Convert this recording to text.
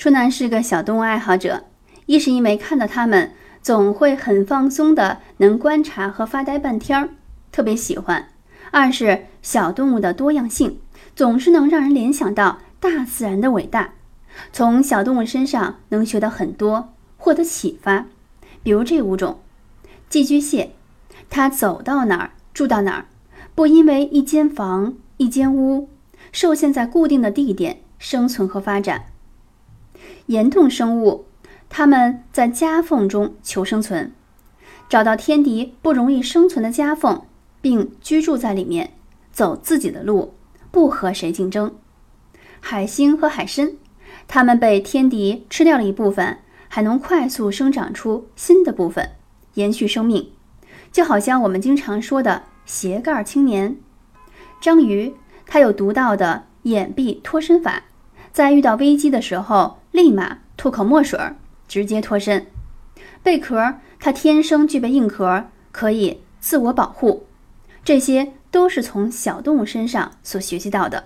初南是个小动物爱好者，一是因为看到它们总会很放松的，能观察和发呆半天儿，特别喜欢；二是小动物的多样性总是能让人联想到大自然的伟大，从小动物身上能学到很多，获得启发。比如这五种，寄居蟹，它走到哪儿住到哪儿，不因为一间房、一间屋受限在固定的地点生存和发展。岩洞生物，它们在夹缝中求生存，找到天敌不容易生存的夹缝，并居住在里面，走自己的路，不和谁竞争。海星和海参，它们被天敌吃掉了一部分。还能快速生长出新的部分，延续生命，就好像我们经常说的“斜杠青年”。章鱼它有独到的掩蔽脱身法，在遇到危机的时候，立马吐口墨水，直接脱身。贝壳它天生具备硬壳，可以自我保护，这些都是从小动物身上所学习到的。